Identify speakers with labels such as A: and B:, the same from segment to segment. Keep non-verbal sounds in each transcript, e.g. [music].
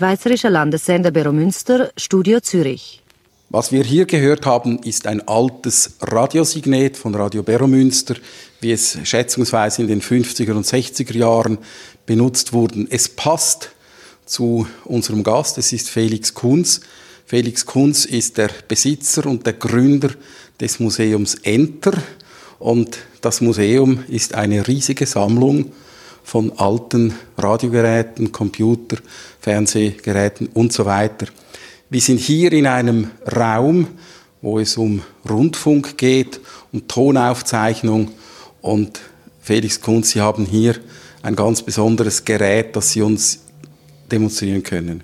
A: Schweizerischer Landessender Beromünster, Studio Zürich.
B: Was wir hier gehört haben, ist ein altes Radiosignet von Radio Beromünster, wie es schätzungsweise in den 50er und 60er Jahren benutzt wurde. Es passt zu unserem Gast, es ist Felix Kunz. Felix Kunz ist der Besitzer und der Gründer des Museums Enter und das Museum ist eine riesige Sammlung von alten Radiogeräten, Computer, Fernsehgeräten und so weiter. Wir sind hier in einem Raum, wo es um Rundfunk geht, um Tonaufzeichnung und Felix Kunz, Sie haben hier ein ganz besonderes Gerät, das Sie uns demonstrieren können.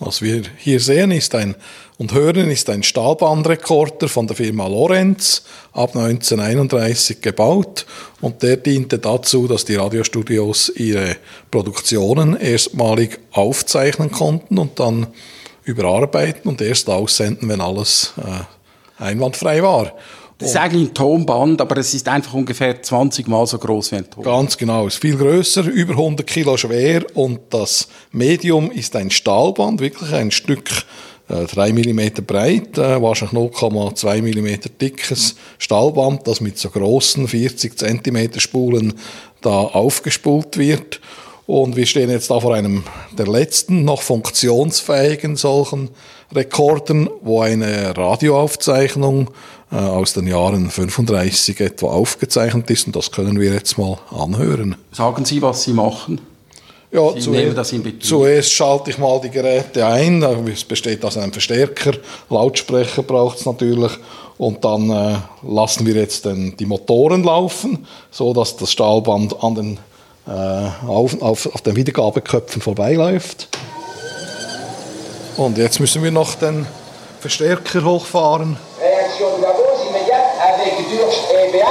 C: Was wir hier sehen ist ein und hören ist ein Stahlbandrekorder von der Firma Lorenz ab 1931 gebaut und der diente dazu, dass die Radiostudios ihre Produktionen erstmalig aufzeichnen konnten und dann überarbeiten und erst aussenden, wenn alles äh, einwandfrei war.
B: Das ist eigentlich ein Tonband, aber es ist einfach ungefähr 20 Mal so groß wie ein Ton.
C: Ganz genau, es ist viel größer, über 100 Kilo schwer und das Medium ist ein Stahlband, wirklich ein Stück 3 mm breit, äh, wahrscheinlich 0,2 mm dickes Stahlband, das mit so großen 40 cm Spulen da aufgespult wird. Und wir stehen jetzt da vor einem der letzten noch funktionsfähigen solchen Rekorden, wo eine Radioaufzeichnung äh, aus den Jahren 35 etwa aufgezeichnet ist. Und das können wir jetzt mal anhören.
B: Sagen Sie, was Sie machen?
C: Ja, Sie zuerst, zuerst schalte ich mal die Geräte ein. Es besteht aus einem Verstärker, Lautsprecher braucht es natürlich. Und dann äh, lassen wir jetzt den, die Motoren laufen, so dass das Stahlband an den äh, auf, auf, auf den Wiedergabeköpfen vorbeiläuft. Und jetzt müssen wir noch den Verstärker hochfahren. Reaktion d'avance immédiate avec Durst et Beat.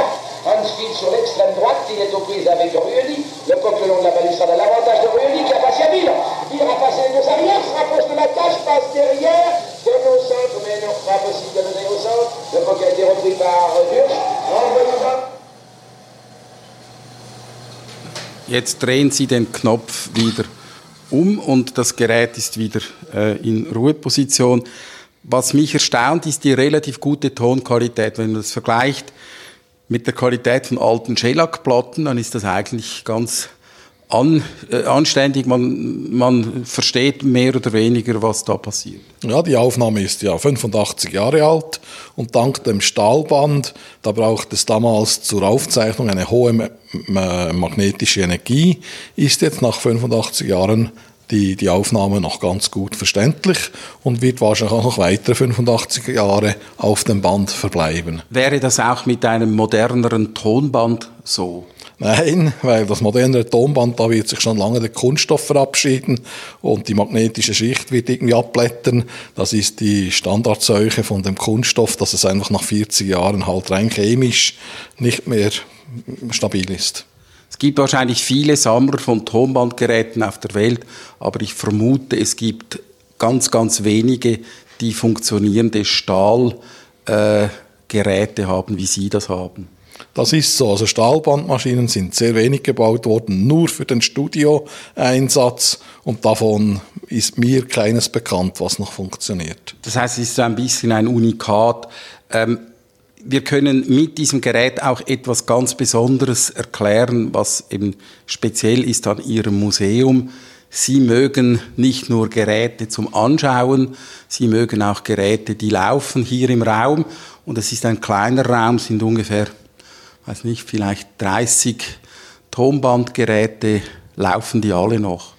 C: Hansfield sur l'extrême droite, il est aux prises avec Rueli. Le coq le long de la balustrade à l'avantage de Rueli qui a passé à. Ville a passé les deux arrières, se rapproche de la cage, passe derrière, donne au centre, mais non, pas possible de donner au centre. Le coq a été repris par. Renvoie
B: Jetzt drehen Sie den Knopf wieder um und das Gerät ist wieder äh, in Ruheposition. Was mich erstaunt, ist die relativ gute Tonqualität. Wenn man das vergleicht mit der Qualität von alten Shellac-Platten, dann ist das eigentlich ganz an, äh, anständig. Man, man versteht mehr oder weniger, was da passiert.
C: Ja, die Aufnahme ist ja 85 Jahre alt und dank dem Stahlband, da braucht es damals zur Aufzeichnung eine hohe magnetische Energie, ist jetzt nach 85 Jahren die, die Aufnahme noch ganz gut verständlich und wird wahrscheinlich auch noch weitere 85 Jahre auf dem Band verbleiben.
B: Wäre das auch mit einem moderneren Tonband so?
C: Nein, weil das moderne Tonband, da wird sich schon lange der Kunststoff verabschieden und die magnetische Schicht wird irgendwie abblättern. Das ist die Standardseuche von dem Kunststoff, dass es einfach nach 40 Jahren halt rein chemisch nicht mehr stabil ist.
B: Es gibt wahrscheinlich viele Sammler von Tonbandgeräten auf der Welt, aber ich vermute, es gibt ganz, ganz wenige, die funktionierende Stahlgeräte äh, haben, wie Sie das haben.
C: Das ist so. Also Stahlbandmaschinen sind sehr wenig gebaut worden, nur für den Studioeinsatz und davon ist mir keines bekannt, was noch funktioniert.
B: Das heißt, es ist so ein bisschen ein Unikat. Ähm, wir können mit diesem Gerät auch etwas ganz Besonderes erklären, was eben speziell ist an Ihrem Museum. Sie mögen nicht nur Geräte zum Anschauen, Sie mögen auch Geräte, die laufen hier im Raum. Und es ist ein kleiner Raum, sind ungefähr weiß nicht, vielleicht 30 Tonbandgeräte, laufen die alle noch?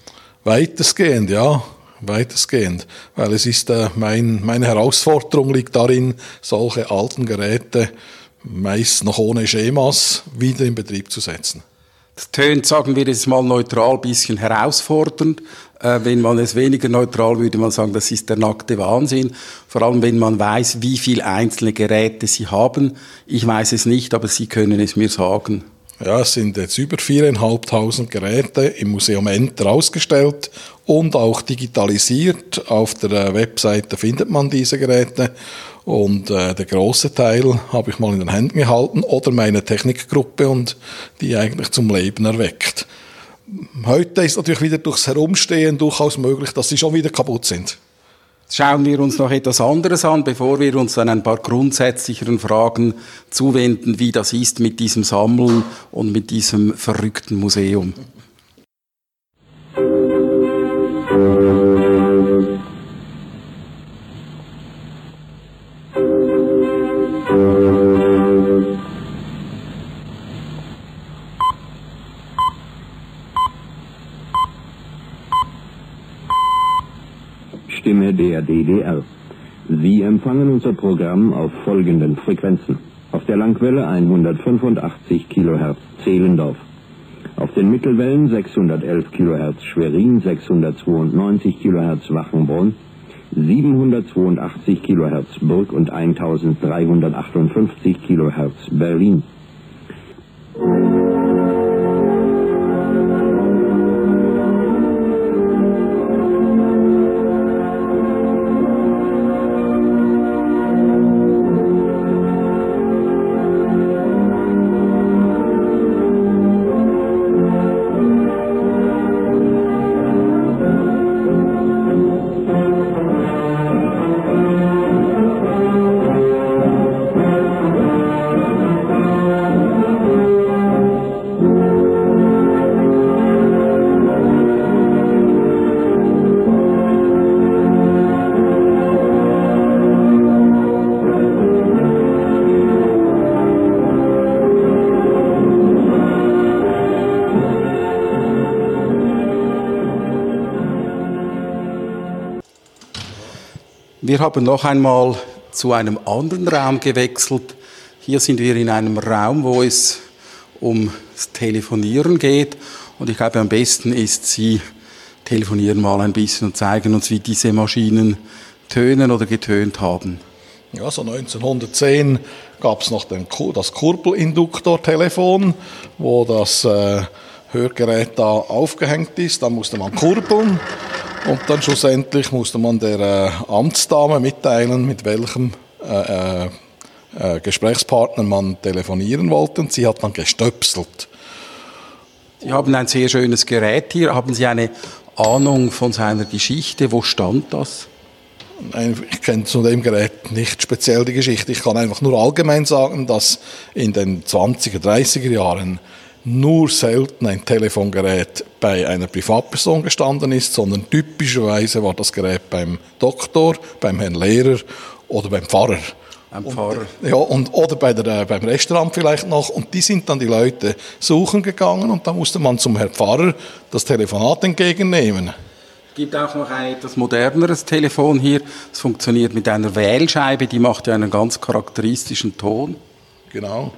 C: Weitestgehend, ja. Weitestgehend. Weil es ist, äh, mein, meine Herausforderung liegt darin, solche alten Geräte meist noch ohne Schemas wieder in Betrieb zu setzen.
B: Das tönt, sagen wir es mal neutral, ein bisschen herausfordernd. Äh, wenn man es weniger neutral würde man sagen, das ist der nackte Wahnsinn. Vor allem, wenn man weiß, wie viele einzelne Geräte Sie haben. Ich weiß es nicht, aber Sie können es mir sagen.
C: Ja, es sind jetzt über 4.500 Geräte im Museum Enter ausgestellt und auch digitalisiert. Auf der äh, Webseite findet man diese Geräte. Und äh, der große Teil habe ich mal in den Händen gehalten oder meine Technikgruppe und die eigentlich zum Leben erweckt. heute ist natürlich wieder durchs Herumstehen durchaus möglich, dass sie schon wieder kaputt sind.
B: Schauen wir uns noch etwas anderes an, bevor wir uns dann ein paar grundsätzlicheren Fragen zuwenden, wie das ist mit diesem Sammeln und mit diesem verrückten Museum.
D: Stimme der DDR. Sie empfangen unser Programm auf folgenden Frequenzen. Auf der Langwelle 185 kHz Zehlendorf. Auf den Mittelwellen 611 kHz Schwerin, 692 kHz Wachenbrunn, 782 kHz Burg und 1358 kHz Berlin.
B: Haben noch einmal zu einem anderen Raum gewechselt. Hier sind wir in einem Raum, wo es ums Telefonieren geht. Und ich glaube, am besten ist, Sie telefonieren mal ein bisschen und zeigen uns, wie diese Maschinen tönen oder getönt haben.
C: Ja, so 1910 gab es noch den, das Kurbelinduktortelefon, wo das äh, Hörgerät da aufgehängt ist. Da musste man kurbeln und dann schlussendlich musste man der äh, Amtsdame mitteilen, mit welchem äh, äh, äh, Gesprächspartner man telefonieren wollte. Und sie hat dann gestöpselt.
B: Sie haben ein sehr schönes Gerät hier. Haben Sie eine Ahnung von seiner Geschichte? Wo stand das?
C: Ich kenne zu dem Gerät nicht speziell die Geschichte. Ich kann einfach nur allgemein sagen, dass in den 20er, 30er Jahren nur selten ein Telefongerät bei einer Privatperson gestanden ist, sondern typischerweise war das Gerät beim Doktor, beim Herrn Lehrer oder beim Pfarrer.
B: Beim Pfarrer.
C: Und, ja, und, oder bei der, äh, beim Restaurant vielleicht noch. Und die sind dann die Leute suchen gegangen und da musste man zum Herrn Pfarrer das Telefonat entgegennehmen.
B: Es gibt auch noch ein etwas moderneres Telefon hier. Es funktioniert mit einer Wählscheibe, die macht ja einen ganz charakteristischen Ton.
C: Genau.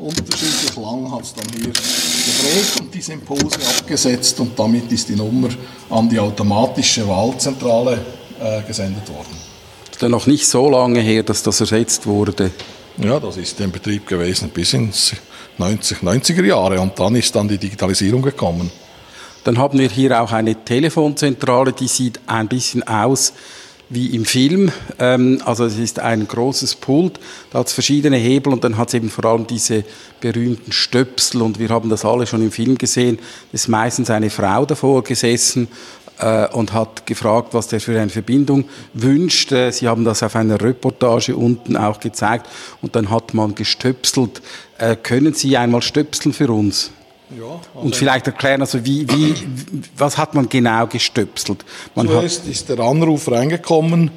C: Unterschiedlich lang hat es dann hier gedreht und diese Impulse abgesetzt und damit ist die Nummer an die automatische Wahlzentrale äh, gesendet worden.
B: Das ist ja noch nicht so lange her, dass das ersetzt wurde.
C: Ja, das ist in Betrieb gewesen bis ins 90, 90er Jahre und dann ist dann die Digitalisierung gekommen.
B: Dann haben wir hier auch eine Telefonzentrale, die sieht ein bisschen aus wie im Film. Ähm, also es ist ein großes Pult, da hat es verschiedene Hebel und dann hat es eben vor allem diese berühmten Stöpsel und wir haben das alle schon im Film gesehen. Es ist meistens eine Frau davor gesessen äh, und hat gefragt, was der für eine Verbindung wünscht. Äh, Sie haben das auf einer Reportage unten auch gezeigt und dann hat man gestöpselt. Äh, können Sie einmal stöpseln für uns? Ja, also und vielleicht erklären, also wie, wie, was hat man genau gestöpselt? Man
C: Zuerst hat ist der Anruf reingekommen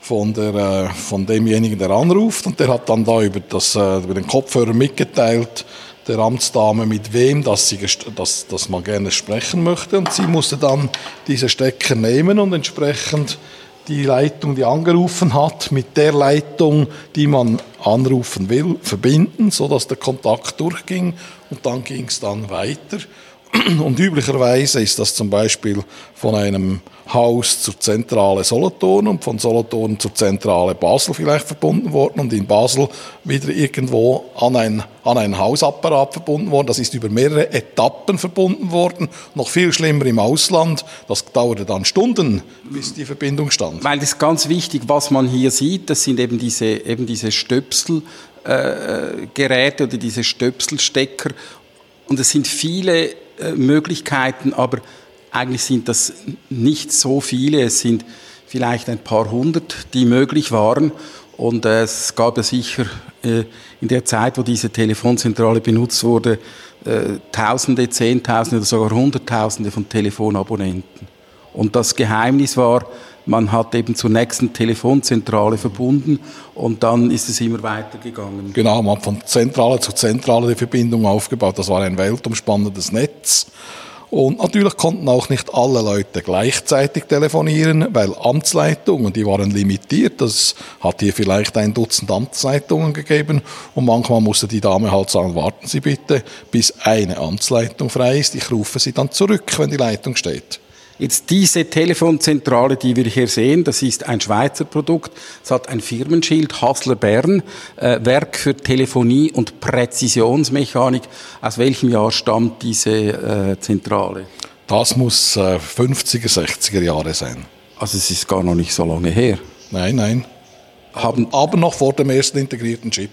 C: von, der, äh, von demjenigen, der anruft und der hat dann da über, das, äh, über den Kopfhörer mitgeteilt, der Amtsdame, mit wem dass, sie, dass, dass man gerne sprechen möchte und sie musste dann diese Stecker nehmen und entsprechend die Leitung, die angerufen hat, mit der Leitung, die man anrufen will, verbinden, so dass der Kontakt durchging und dann ging es dann weiter. [clears throat] Und üblicherweise ist das zum Beispiel von einem Haus zur Zentrale Solothurn und von Solothurn zur Zentrale Basel vielleicht verbunden worden und in Basel wieder irgendwo an ein, an ein Hausapparat verbunden worden. Das ist über mehrere Etappen verbunden worden. Noch viel schlimmer im Ausland. Das dauerte dann Stunden, bis die Verbindung stand.
B: Weil das ist ganz wichtig, was man hier sieht, das sind eben diese, eben diese Stöpselgeräte äh, oder diese Stöpselstecker. Und es sind viele äh, Möglichkeiten, aber eigentlich sind das nicht so viele. Es sind vielleicht ein paar hundert, die möglich waren. Und äh, es gab ja sicher äh, in der Zeit, wo diese Telefonzentrale benutzt wurde, äh, Tausende, Zehntausende oder sogar Hunderttausende von Telefonabonnenten. Und das Geheimnis war, man hat eben zur nächsten Telefonzentrale verbunden und dann ist es immer weitergegangen.
C: Genau, man hat von Zentrale zu Zentrale die Verbindung aufgebaut. Das war ein weltumspannendes Netz. Und natürlich konnten auch nicht alle Leute gleichzeitig telefonieren, weil Amtsleitungen, die waren limitiert. Das hat hier vielleicht ein Dutzend Amtsleitungen gegeben. Und manchmal musste die Dame halt sagen, warten Sie bitte, bis eine Amtsleitung frei ist. Ich rufe Sie dann zurück, wenn die Leitung steht.
B: Jetzt diese Telefonzentrale, die wir hier sehen, das ist ein Schweizer Produkt. Es hat ein Firmenschild, Hassler Bern, äh, Werk für Telefonie und Präzisionsmechanik. Aus welchem Jahr stammt diese äh, Zentrale?
C: Das muss äh, 50er, 60er Jahre sein.
B: Also es ist gar noch nicht so lange her.
C: Nein, nein. Haben, aber noch vor dem ersten integrierten Chip.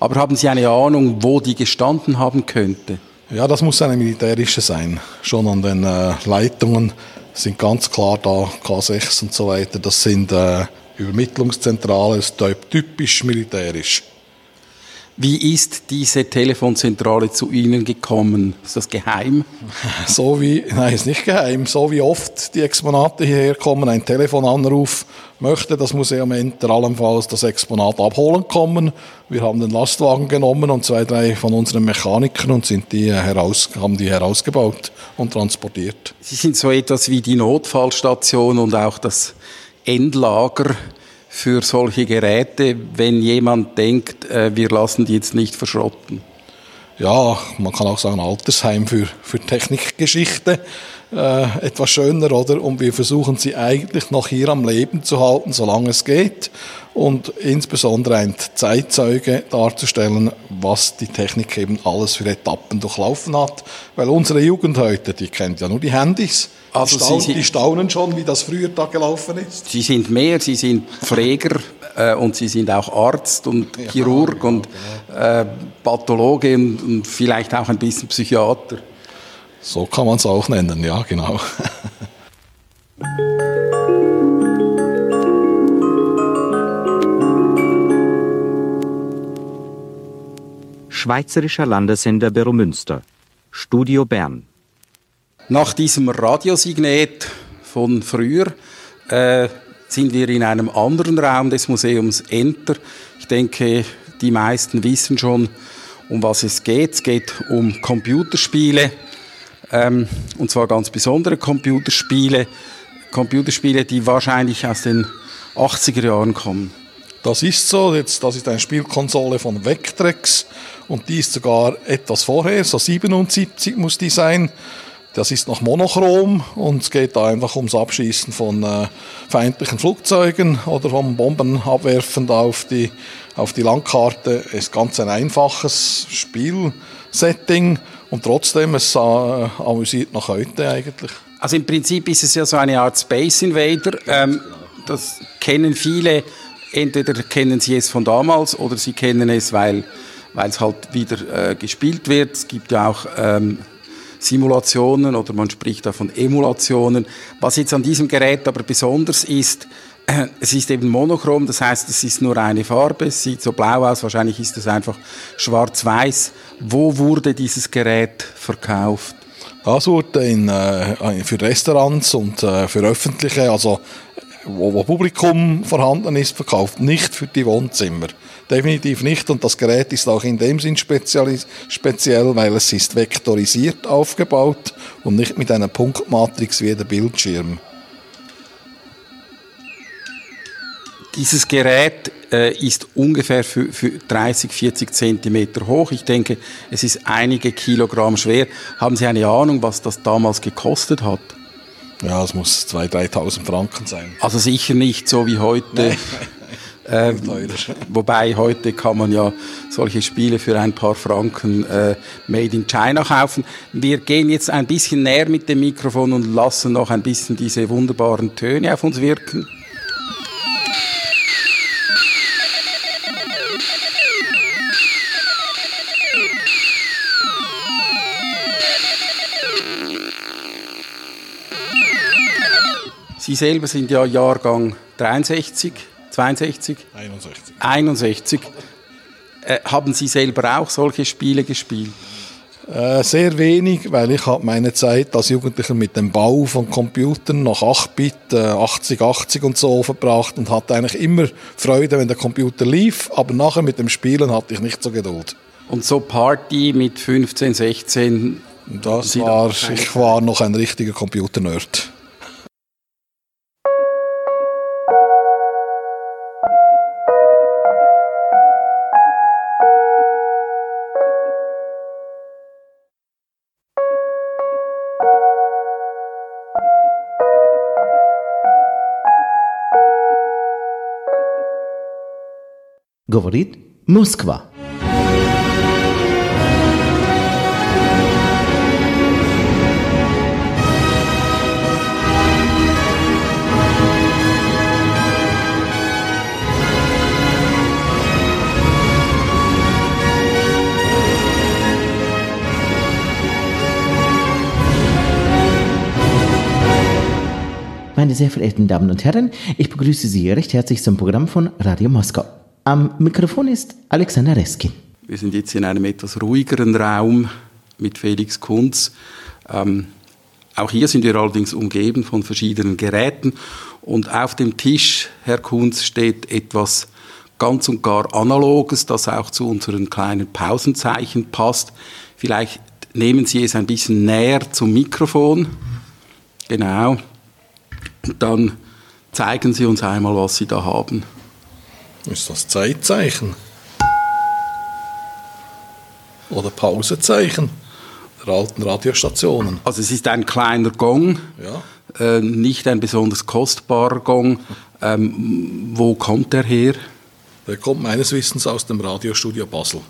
B: Aber haben Sie eine Ahnung, wo die gestanden haben könnte?
C: Ja, das muss eine militärische sein. Schon an den äh, Leitungen sind ganz klar da K6 und so weiter. Das sind äh, Übermittlungszentralen, typisch militärisch.
B: Wie ist diese Telefonzentrale zu Ihnen gekommen? Ist das geheim? [laughs]
C: So wie, nein, ist nicht geheim. So wie oft die Exponate hierher kommen, ein Telefonanruf, möchte das Museum Enter allenfalls das Exponat abholen kommen. Wir haben den Lastwagen genommen und zwei, drei von unseren Mechanikern und sind die heraus, haben die herausgebaut und transportiert.
B: Sie sind so etwas wie die Notfallstation und auch das Endlager für solche Geräte, wenn jemand denkt, äh, wir lassen die jetzt nicht verschrotten?
C: Ja, man kann auch sagen Altersheim für, für Technikgeschichte. Äh, etwas schöner, oder? Und wir versuchen sie eigentlich noch hier am Leben zu halten, solange es geht. Und insbesondere ein Zeitzeuge darzustellen, was die Technik eben alles für Etappen durchlaufen hat. Weil unsere Jugend heute, die kennt ja nur die Handys also die, staunen, die staunen schon, wie das früher da gelaufen ist.
B: Sie sind mehr, Sie sind Pfleger äh, und Sie sind auch Arzt und ja, Chirurg ja, und äh, Pathologe und, und vielleicht auch ein bisschen Psychiater.
C: So kann man es auch nennen, ja, genau. [laughs]
E: Schweizerischer Landessender Beromünster. Studio Bern.
B: Nach diesem Radiosignet von früher äh, sind wir in einem anderen Raum des Museums Enter. Ich denke, die meisten wissen schon, um was es geht. Es geht um Computerspiele, ähm, und zwar ganz besondere Computerspiele. Computerspiele, die wahrscheinlich aus den 80er Jahren kommen.
C: Das ist so. Jetzt, das ist eine Spielkonsole von Vectrex und die ist sogar etwas vorher, so 77 muss die sein. Das ist noch monochrom und es geht da einfach ums Abschießen von äh, feindlichen Flugzeugen oder vom Bomben abwerfen auf die, auf die Landkarte. Es ist ganz ein einfaches Spielsetting und trotzdem, es äh, amüsiert noch heute eigentlich.
B: Also im Prinzip ist es ja so eine Art Space Invader. Ähm, das kennen viele, entweder kennen sie es von damals oder sie kennen es, weil weil es halt wieder äh, gespielt wird. Es gibt ja auch ähm, Simulationen oder man spricht auch von Emulationen. Was jetzt an diesem Gerät aber besonders ist, [clears throat] es ist eben monochrom, das heißt, es ist nur eine Farbe, es sieht so blau aus, wahrscheinlich ist es einfach schwarz-weiß. Wo wurde dieses Gerät verkauft?
C: Das wurde in, äh, für Restaurants und äh, für öffentliche, also wo, wo Publikum vorhanden ist, verkauft, nicht für die Wohnzimmer definitiv nicht. Und das Gerät ist auch in dem Sinn speziell, weil es ist vektorisiert aufgebaut und nicht mit einer Punktmatrix wie der Bildschirm.
B: Dieses Gerät äh, ist ungefähr für, für 30, 40 Zentimeter hoch. Ich denke, es ist einige Kilogramm schwer. Haben Sie eine Ahnung, was das damals gekostet hat?
C: Ja, es muss 2.000, 3.000 Franken sein.
B: Also sicher nicht so wie heute. [laughs] Äh, wobei heute kann man ja solche Spiele für ein paar Franken äh, made in China kaufen. Wir gehen jetzt ein bisschen näher mit dem Mikrofon und lassen noch ein bisschen diese wunderbaren Töne auf uns wirken. Sie selber sind ja Jahrgang 63, 62?
C: 61.
B: 61. Äh, haben Sie selber auch solche Spiele gespielt?
C: Äh, sehr wenig, weil ich habe meine Zeit als Jugendlicher mit dem Bau von Computern nach 8-Bit, äh, 80, 80 und so verbracht und hatte eigentlich immer Freude, wenn der Computer lief, aber nachher mit dem Spielen hatte ich nicht so Geduld.
B: Und so Party mit 15, 16?
C: Das war, ich war noch ein richtiger Computer-Nerd.
F: Говорит Москва. Meine sehr verehrten Damen und Herren, ich begrüße Sie recht herzlich zum Programm von Radio Moskau. Am Mikrofon ist Alexander Reskin.
B: Wir sind jetzt in einem etwas ruhigeren Raum mit Felix Kunz. Ähm, auch hier sind wir allerdings umgeben von verschiedenen Geräten und auf dem Tisch, Herr Kunz, steht etwas ganz und gar Analoges, das auch zu unseren kleinen Pausenzeichen passt. Vielleicht nehmen Sie es ein bisschen näher zum Mikrofon. Genau. Und dann zeigen Sie uns einmal, was Sie da haben.
C: Ist das Zeitzeichen? Oder Pausezeichen der alten Radiostationen?
B: Also es ist ein kleiner Gong,
C: Ja.
B: äh, nicht ein besonders kostbarer Gong. Ähm, wo kommt der her?
C: Der kommt meines Wissens aus dem Radiostudio Basel.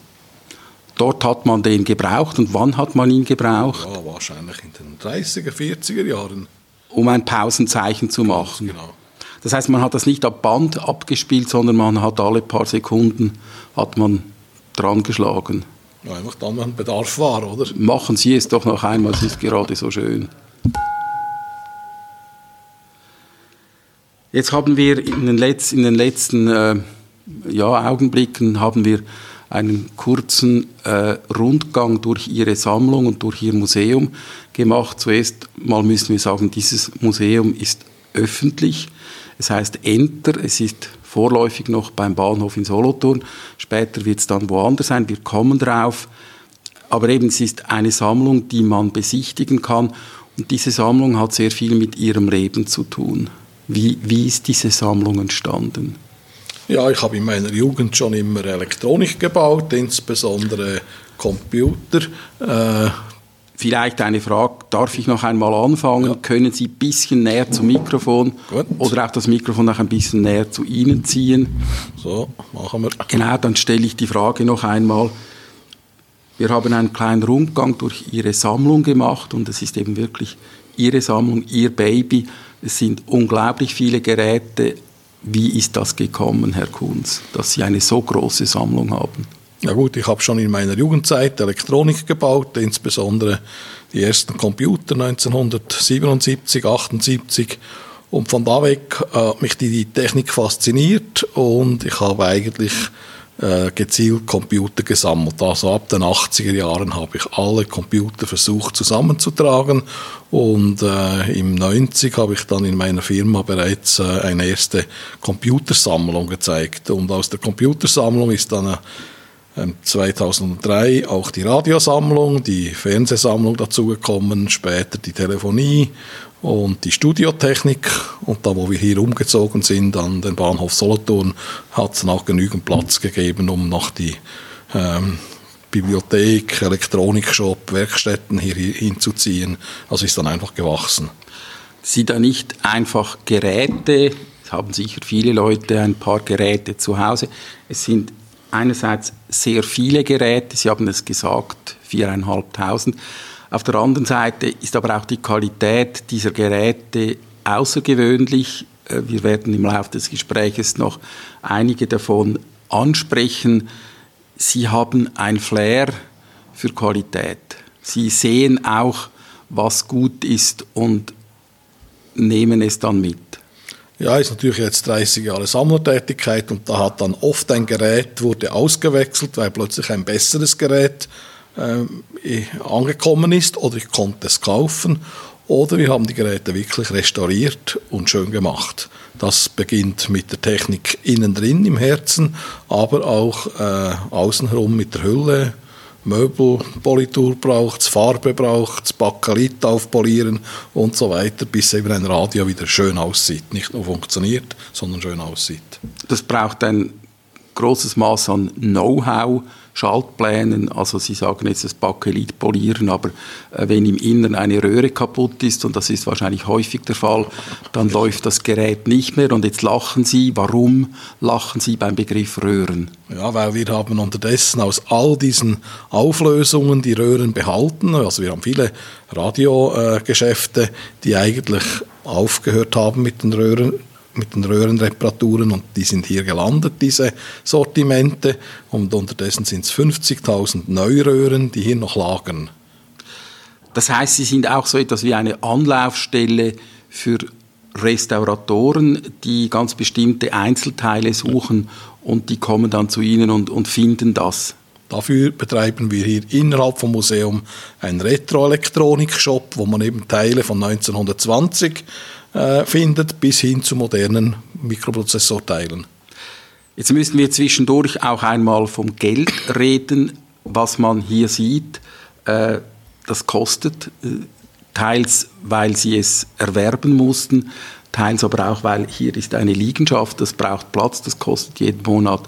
B: Dort hat man den gebraucht und wann hat man ihn gebraucht?
C: Ja, wahrscheinlich in den 30er, 40er Jahren.
B: Um ein Pausenzeichen zu machen.
C: Genau.
B: Das heißt, man hat das nicht ab Band abgespielt, sondern man hat alle paar Sekunden hat man dran geschlagen.
C: Ja, einfach dann, wenn Bedarf war, oder?
B: Machen Sie es doch noch einmal, es ist gerade so schön. Jetzt haben wir in den, Letz-, in den letzten äh, ja, Augenblicken haben wir einen kurzen äh, Rundgang durch Ihre Sammlung und durch Ihr Museum gemacht. Zuerst mal müssen wir sagen, dieses Museum ist öffentlich. Es heißt Enter, es ist vorläufig noch beim Bahnhof in Solothurn. Später wird es dann woanders sein, wir kommen drauf. Aber eben, es ist eine Sammlung, die man besichtigen kann. Und diese Sammlung hat sehr viel mit Ihrem Leben zu tun. Wie, wie ist diese Sammlung entstanden?
C: Ja, ich habe in meiner Jugend schon immer Elektronik gebaut, insbesondere Computer. Äh,
B: Vielleicht eine Frage, darf ich noch einmal anfangen?
C: Ja.
B: Können Sie ein bisschen näher zum Mikrofon
C: Gut.
B: oder auch das Mikrofon noch ein bisschen näher zu Ihnen ziehen?
C: so, machen wir.
B: Genau, dann stelle ich die Frage noch einmal. Wir haben einen kleinen Rundgang durch Ihre Sammlung gemacht und es ist eben wirklich Ihre Sammlung, Ihr Baby. Es sind unglaublich viele Geräte. Wie ist das gekommen, Herr Kunz, dass Sie eine so große Sammlung haben?
C: Ja gut, ich habe schon in meiner Jugendzeit Elektronik gebaut, insbesondere die ersten Computer 1977, 78 und von da weg äh, hat mich die, Technik fasziniert und ich habe eigentlich äh, gezielt Computer gesammelt. Also ab den 80er Jahren habe ich alle Computer versucht zusammenzutragen und äh, im 90 habe ich dann in meiner Firma bereits äh, eine erste Computersammlung gezeigt und aus der Computersammlung ist dann eine 2003 ähm, auch die Radiosammlung, die Fernsehsammlung dazugekommen, später die Telefonie und die Studiotechnik. Und da, wo wir hier umgezogen sind an den Bahnhof Solothurn, hat es auch genügend Platz gegeben, um noch die ähm, Bibliothek, Elektronikshop, Werkstätten hier hinzuziehen. Also ist dann einfach gewachsen.
B: Sie da nicht einfach Geräte, es haben sicher viele Leute ein paar Geräte zu Hause. Es sind einerseits sehr viele Geräte, Sie haben es gesagt, viereinhalbtausend. Auf der anderen Seite ist aber auch die Qualität dieser Geräte außergewöhnlich. Äh, wir werden im Laufe des Gesprächs noch einige davon ansprechen. Sie haben ein Flair für Qualität. Sie sehen auch, was gut ist und nehmen es dann mit.
C: Ja, ist natürlich jetzt 30 Jahre Sammlertätigkeit und da hat dann oft ein Gerät wurde ausgewechselt, weil plötzlich ein besseres Gerät äh, angekommen ist oder ich konnte es kaufen oder wir haben die Geräte wirklich restauriert und schön gemacht. Das beginnt mit der Technik innen drin im Herzen, aber auch äh, außenherum mit der Hülle, Möbelpolitur braucht Farbe braucht es, aufpolieren und so weiter, bis eben ein Radio wieder schön aussieht. Nicht nur funktioniert, sondern schön aussieht.
B: Das braucht ein großes Maß an Know-how, Schaltplänen. Also Sie sagen jetzt das Bakelit polieren, aber äh, wenn im Inneren eine Röhre kaputt ist, und das ist wahrscheinlich häufig der Fall, dann läuft das Gerät nicht mehr. Und jetzt lachen Sie. Warum lachen Sie beim Begriff Röhren?
C: Ja, weil wir haben unterdessen aus all diesen Auflösungen die Röhren behalten. Also wir haben viele Radiogeschäfte, äh, die eigentlich aufgehört haben mit den Röhren mit den Röhrenreparaturen und die sind hier gelandet, diese Sortimente. Und unterdessen sind es 50.000 Neuröhren, die hier noch lagern.
B: Das heißt, Sie sind auch so etwas wie eine Anlaufstelle für Restauratoren, die ganz bestimmte Einzelteile suchen und die kommen dann zu Ihnen und, und finden das.
C: Dafür betreiben wir hier innerhalb vom Museum einen Retroelektronik-Shop, wo man eben Teile von 1920 äh, findet, bis hin zu modernen Mikroprozessorteilen.
B: Jetzt müssen wir zwischendurch auch einmal vom Geld reden, was man hier sieht. Äh, das kostet äh, teils, weil sie es erwerben mussten, teils aber auch, weil hier ist eine Liegenschaft, das braucht Platz, das kostet jeden Monat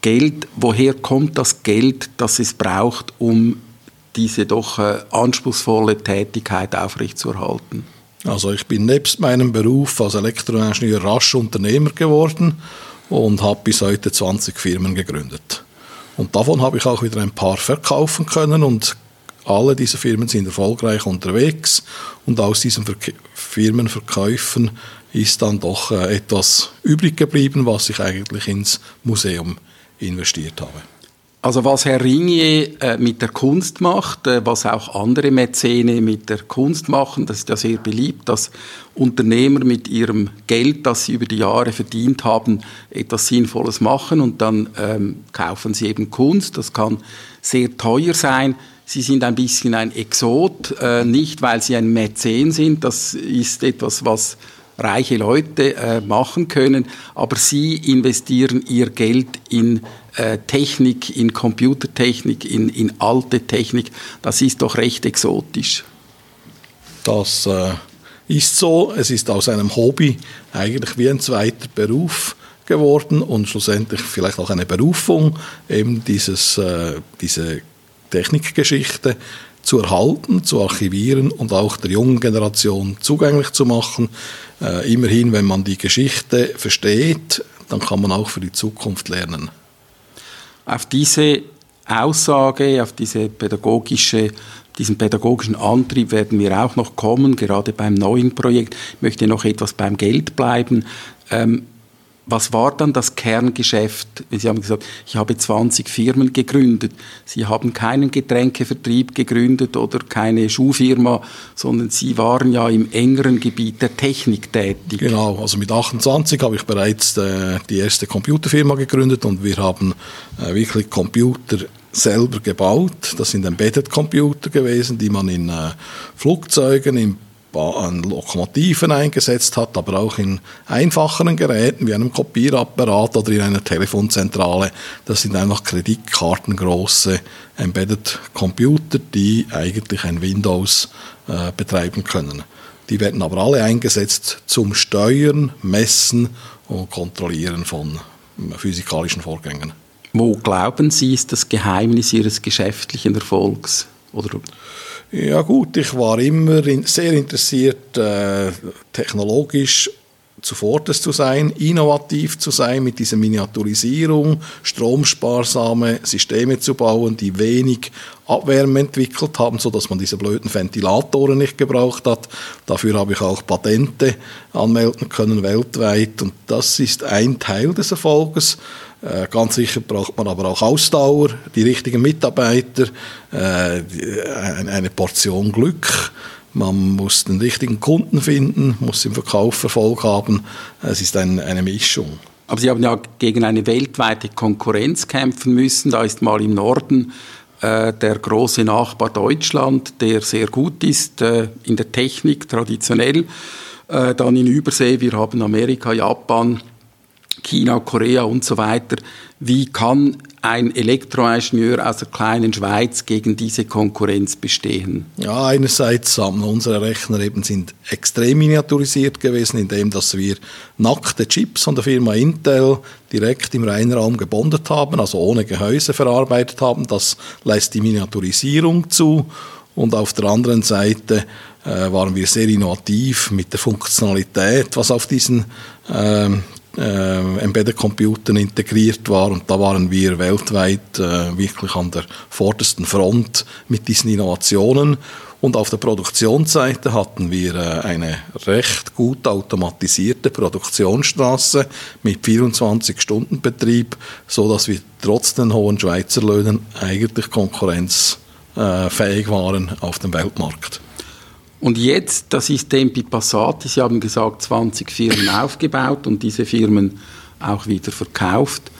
B: Geld. Woher kommt das Geld, das es braucht, um diese doch äh, anspruchsvolle Tätigkeit aufrechtzuerhalten?
C: Also ich bin nebst meinem Beruf als Elektroingenieur rasch Unternehmer geworden und habe bis heute 20 Firmen gegründet. Und davon habe ich auch wieder ein paar verkaufen können und alle diese Firmen sind erfolgreich unterwegs und aus diesen Ver Firmenverkäufen ist dann doch äh, etwas übrig geblieben, was ich eigentlich ins Museum investiert habe.
B: Also was Herr Ringier äh, mit der Kunst macht, äh, was auch andere Mäzene mit der Kunst machen, das ist ja sehr beliebt, dass Unternehmer mit ihrem Geld, das sie über die Jahre verdient haben, etwas Sinnvolles machen und dann ähm, kaufen sie eben Kunst. Das kann sehr teuer sein. Sie sind ein bisschen ein Exot, äh, nicht weil Sie ein Mäzen sind, das ist etwas, was reiche Leute äh, machen können, aber Sie investieren Ihr Geld in äh, Technik, in Computertechnik, in, in alte Technik, das ist doch recht exotisch.
C: Das äh, ist so. Es ist aus einem Hobby eigentlich wie ein zweiter Beruf geworden und schlussendlich vielleicht auch eine Berufung, eben dieses, äh, diese Technikgeschichte zu erhalten, zu archivieren und auch der jungen Generation zugänglich zu machen. Äh, immerhin, wenn man die Geschichte versteht, dann kann man auch für die Zukunft lernen.
B: Auf diese Aussage, auf diese pädagogische, diesen pädagogischen Antrieb werden wir auch noch kommen, gerade beim neuen Projekt. Ich möchte noch etwas beim Geld bleiben. Ähm, was war dann das Kerngeschäft? Sie haben gesagt, ich habe 20 Firmen gegründet. Sie haben keinen Getränkevertrieb gegründet oder keine Schuhfirma, sondern Sie waren ja im engeren Gebiet der Technik tätig.
C: Genau, also mit 28 habe ich bereits äh, die erste Computerfirma gegründet und wir haben äh, wirklich Computer selber gebaut. Das sind Embedded Computer gewesen, die man in äh, Flugzeugen, in an Lokomotiven eingesetzt hat, aber auch in einfacheren Geräten wie einem Kopierapparat oder in einer Telefonzentrale. Das sind einfach kreditkartengroße Embedded Computer, die eigentlich ein Windows äh, betreiben können. Die werden aber alle eingesetzt zum Steuern, Messen und Kontrollieren von physikalischen Vorgängen.
B: Wo glauben Sie, ist das Geheimnis Ihres geschäftlichen Erfolgs? Oder
C: ja gut, ich war immer sehr interessiert, äh, technologisch zuvorderst zu sein, innovativ zu sein mit dieser Miniaturisierung, stromsparsame Systeme zu bauen, die wenig Abwärme entwickelt haben, so dass man diese blöden Ventilatoren nicht gebraucht hat. Dafür habe ich auch Patente anmelden können weltweit und das ist ein Teil des Erfolges. Äh, ganz sicher braucht man aber auch Ausdauer, die richtigen Mitarbeiter, äh, eine Portion Glück. Man muss den richtigen Kunden finden, muss im Verkauf Erfolg haben. Es ist ein, eine Mischung.
B: Aber Sie haben ja gegen eine weltweite Konkurrenz kämpfen müssen. Da ist mal im Norden äh, der große Nachbar Deutschland, der sehr gut ist äh, in der Technik traditionell. Äh, dann in Übersee, wir haben Amerika, Japan, China, Korea und so weiter. Wie kann ein Elektroingenieur aus der kleinen Schweiz gegen diese Konkurrenz bestehen?
C: Ja, einerseits haben unsere Rechner eben sind extrem miniaturisiert gewesen, indem dass wir nackte Chips von der Firma Intel direkt im Reinraum gebondet haben, also ohne Gehäuse verarbeitet haben. Das lässt die Miniaturisierung zu. Und auf der anderen Seite äh, waren wir sehr innovativ mit der Funktionalität, was auf diesen ähm, äh, Embedded Computern integriert war und da waren wir weltweit äh, wirklich an der vordersten Front mit diesen Innovationen und auf der Produktionsseite hatten wir äh, eine recht gut automatisierte Produktionsstraße mit 24-Stunden-Betrieb, so dass wir trotz den hohen Schweizer Löhnen eigentlich konkurrenzfähig waren auf dem Weltmarkt.
B: Und jetzt, das ist Tempi Passati, Sie haben gesagt, 20 Firmen aufgebaut und diese Firmen auch wieder verkauft.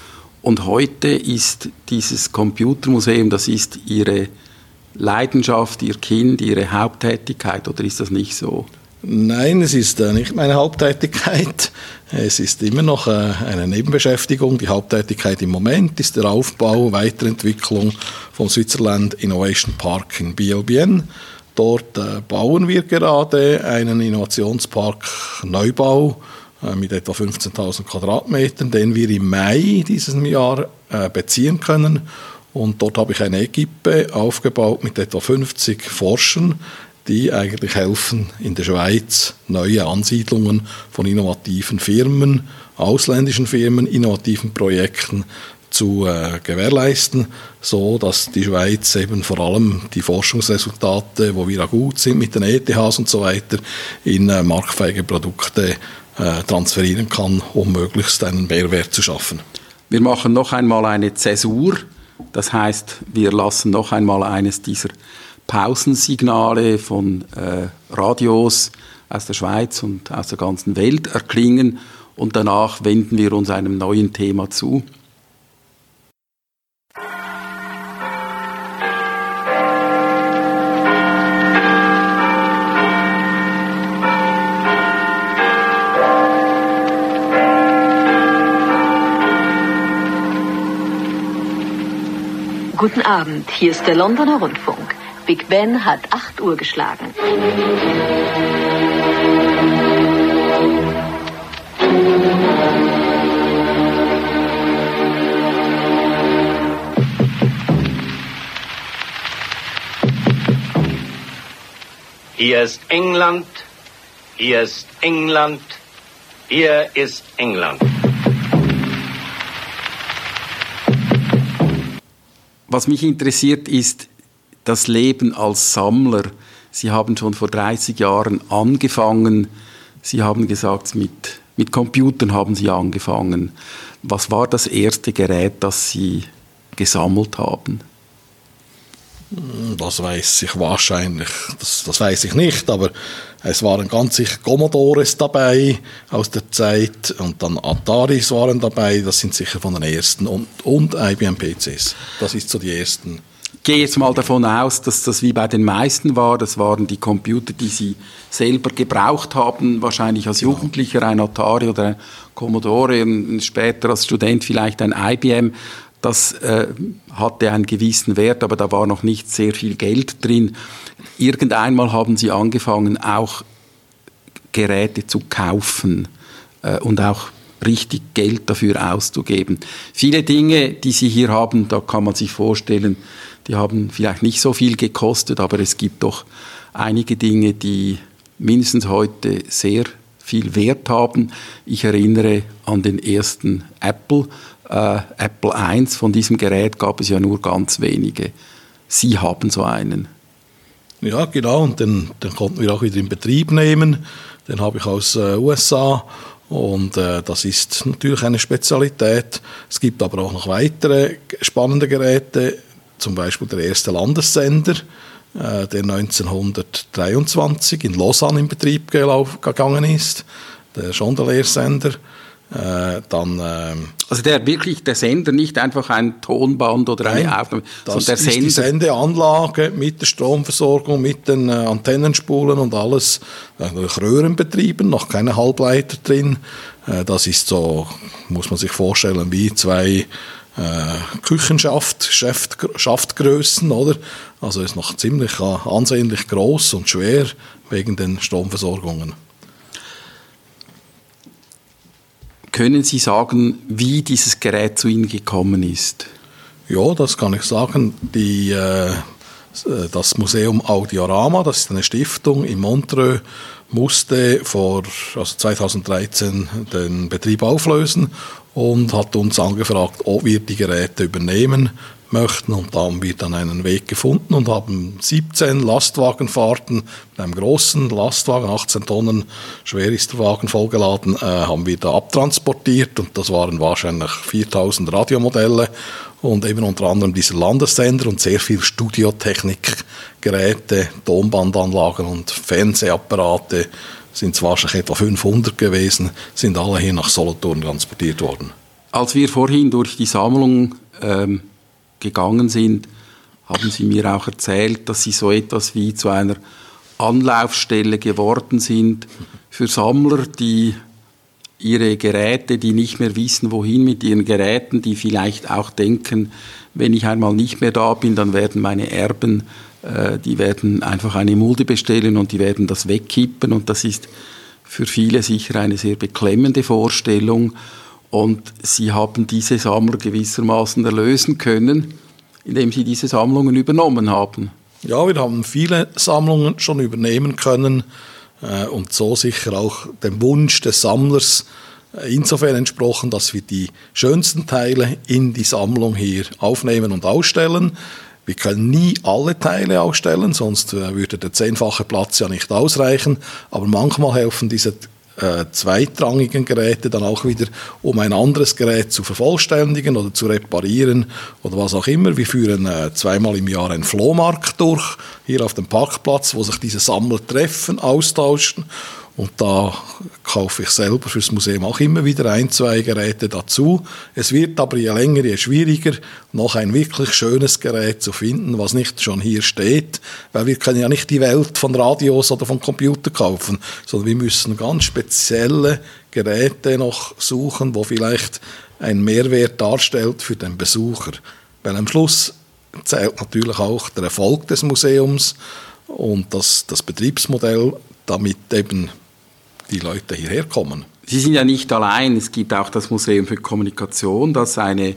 B: Und heute ist dieses Computermuseum, das ist Ihre Leidenschaft, Ihr Kind, Ihre Haupttätigkeit oder ist das nicht so?
C: Nein, es ist äh, nicht meine Haupttätigkeit. Es ist immer noch äh, eine Nebenbeschäftigung. Die Haupttätigkeit im Moment ist der Aufbau, Weiterentwicklung vom Switzerland Innovation Park in BLBN. Dort äh, bauen wir gerade einen Innovationspark Neubau äh, mit etwa 15.000 Quadratmetern, den wir im Mai dieses Jahr äh, beziehen können. Und dort habe ich eine Equipe aufgebaut mit etwa 50 Forschern, die eigentlich helfen, in der Schweiz neue Ansiedlungen von innovativen Firmen, ausländischen Firmen, innovativen Projekten zu äh, gewährleisten, so dass die Schweiz eben vor allem die Forschungsresultate, wo wir auch gut sind mit den ETHs und so weiter, in äh, marktfähige Produkte äh, transferieren kann, um möglichst einen Mehrwert zu schaffen.
B: Wir machen noch einmal eine Zäsur, das heißt, wir lassen noch einmal eines dieser Pausensignale von Radios aus der Schweiz und aus der ganzen Welt erklingen und danach wenden wir uns einem neuen Thema zu.
G: Guten Abend, hier ist der Londoner Rundfunk. Big Ben hat 8 Uhr geschlagen.
H: Hier ist England, hier ist England, hier ist England.
B: Was mich interessiert, ist das Leben als Sammler. Sie haben schon vor 30 Jahren angefangen. Sie haben gesagt, mit, mit Computern haben Sie angefangen. Was war das erste Gerät, das Sie gesammelt haben?
C: Das weiß ich wahrscheinlich, das, das weiß ich nicht, aber es waren ganz sicher Commodores dabei aus der Zeit und dann Ataris waren dabei, das sind sicher von den ersten und, und IBM PCs. Das ist so die ersten.
B: Ich gehe jetzt mal davon aus, dass das wie bei den meisten war. Das waren die Computer, die Sie selber gebraucht haben, wahrscheinlich als Jugendlicher ein Atari oder ein Commodore und später als Student vielleicht ein IBM. Das äh, hatte einen gewissen Wert, aber da war noch nicht sehr viel Geld drin. Irgendeinmal haben sie angefangen, auch Geräte zu kaufen äh, und auch richtig Geld dafür auszugeben. Viele Dinge, die Sie hier haben, da kann man sich vorstellen, die haben vielleicht nicht so viel gekostet, aber es gibt doch einige Dinge, die mindestens heute sehr viel Wert haben. Ich erinnere an den ersten Apple, äh, Apple I. Von diesem Gerät gab es ja nur ganz wenige. Sie haben so einen.
C: Ja, genau. Und den, den konnten wir auch wieder in Betrieb nehmen. Den habe ich aus äh, USA. Und äh, das ist natürlich eine Spezialität. Es gibt aber auch noch weitere spannende Geräte, zum Beispiel der erste Landessender, äh, der 1923 in Lausanne in Betrieb gegangen ist, der Chandelier-Sender. Äh, dann, ähm,
B: also der wirklich der Sender, nicht einfach ein Tonband oder
C: Nein,
B: eine Aufnahme,
C: das
B: sondern der
C: ist
B: Sender.
C: die Sendeanlage mit der Stromversorgung, mit den äh, Antennenspulen und alles äh, durch Röhren betrieben, noch keine Halbleiter drin. Äh, das ist so, muss man sich vorstellen, wie zwei äh, Küchenschaft, Schaft, Schaftgrößen, oder? Also ist noch ziemlich äh, ansehnlich groß und schwer wegen den Stromversorgungen.
B: Können Sie sagen, wie dieses Gerät zu Ihnen gekommen ist?
C: Ja, das kann ich sagen. Die, äh, das Museum Audiorama, das ist eine Stiftung in Montreux, musste vor also 2013 den Betrieb auflösen und hat uns angefragt, ob wir die Geräte übernehmen möchten. Und da haben wir dann einen Weg gefunden und haben 17 Lastwagenfahrten mit einem großen Lastwagen, 18 Tonnen schwer ist der Wagen vollgeladen, äh, haben wir da abtransportiert und das waren wahrscheinlich 4000 Radiomodelle und eben unter anderem dieser Landessender und sehr viel Studiotechnikgeräte, Tonbandanlagen und Fernsehapparate sind es wahrscheinlich etwa 500 gewesen, sind alle hier nach Solothurn transportiert worden.
B: Als wir vorhin durch die Sammlung ähm, gegangen sind, haben Sie mir auch erzählt, dass Sie so etwas wie zu einer Anlaufstelle geworden sind für Sammler, die ihre Geräte, die nicht mehr wissen, wohin mit ihren Geräten, die vielleicht auch denken, wenn ich einmal nicht mehr da bin, dann werden meine Erben, äh, die werden einfach eine Mulde bestellen und die werden das wegkippen. Und das ist für viele sicher eine sehr beklemmende Vorstellung und sie haben diese Sammler gewissermaßen erlösen können, indem sie diese Sammlungen übernommen haben.
C: Ja, wir haben viele Sammlungen schon übernehmen können äh, und so sicher auch dem Wunsch des Sammlers äh, insofern entsprochen, dass wir die schönsten Teile in die Sammlung hier aufnehmen und ausstellen. Wir können nie alle Teile ausstellen, sonst äh, würde der zehnfache Platz ja nicht ausreichen. Aber manchmal helfen diese äh, zweitrangigen Geräte dann auch wieder, um ein anderes Gerät zu vervollständigen oder zu reparieren oder was auch immer. Wir führen äh, zweimal im Jahr einen Flohmarkt durch, hier auf dem Parkplatz, wo sich diese Sammler treffen, austauschen und da kaufe ich selber fürs Museum auch immer wieder ein, zwei Geräte dazu. Es wird aber je länger, je schwieriger, noch ein wirklich schönes Gerät zu finden, was nicht schon hier steht, weil wir können ja nicht die Welt von Radios oder von Computern kaufen, sondern wir müssen ganz spezielle Geräte noch suchen, wo vielleicht ein Mehrwert darstellt für den Besucher. Weil am Schluss zählt natürlich auch der Erfolg des Museums und das, das Betriebsmodell, damit eben die Leute hierher kommen.
B: Sie sind ja nicht allein. Es gibt auch das Museum für Kommunikation, das eine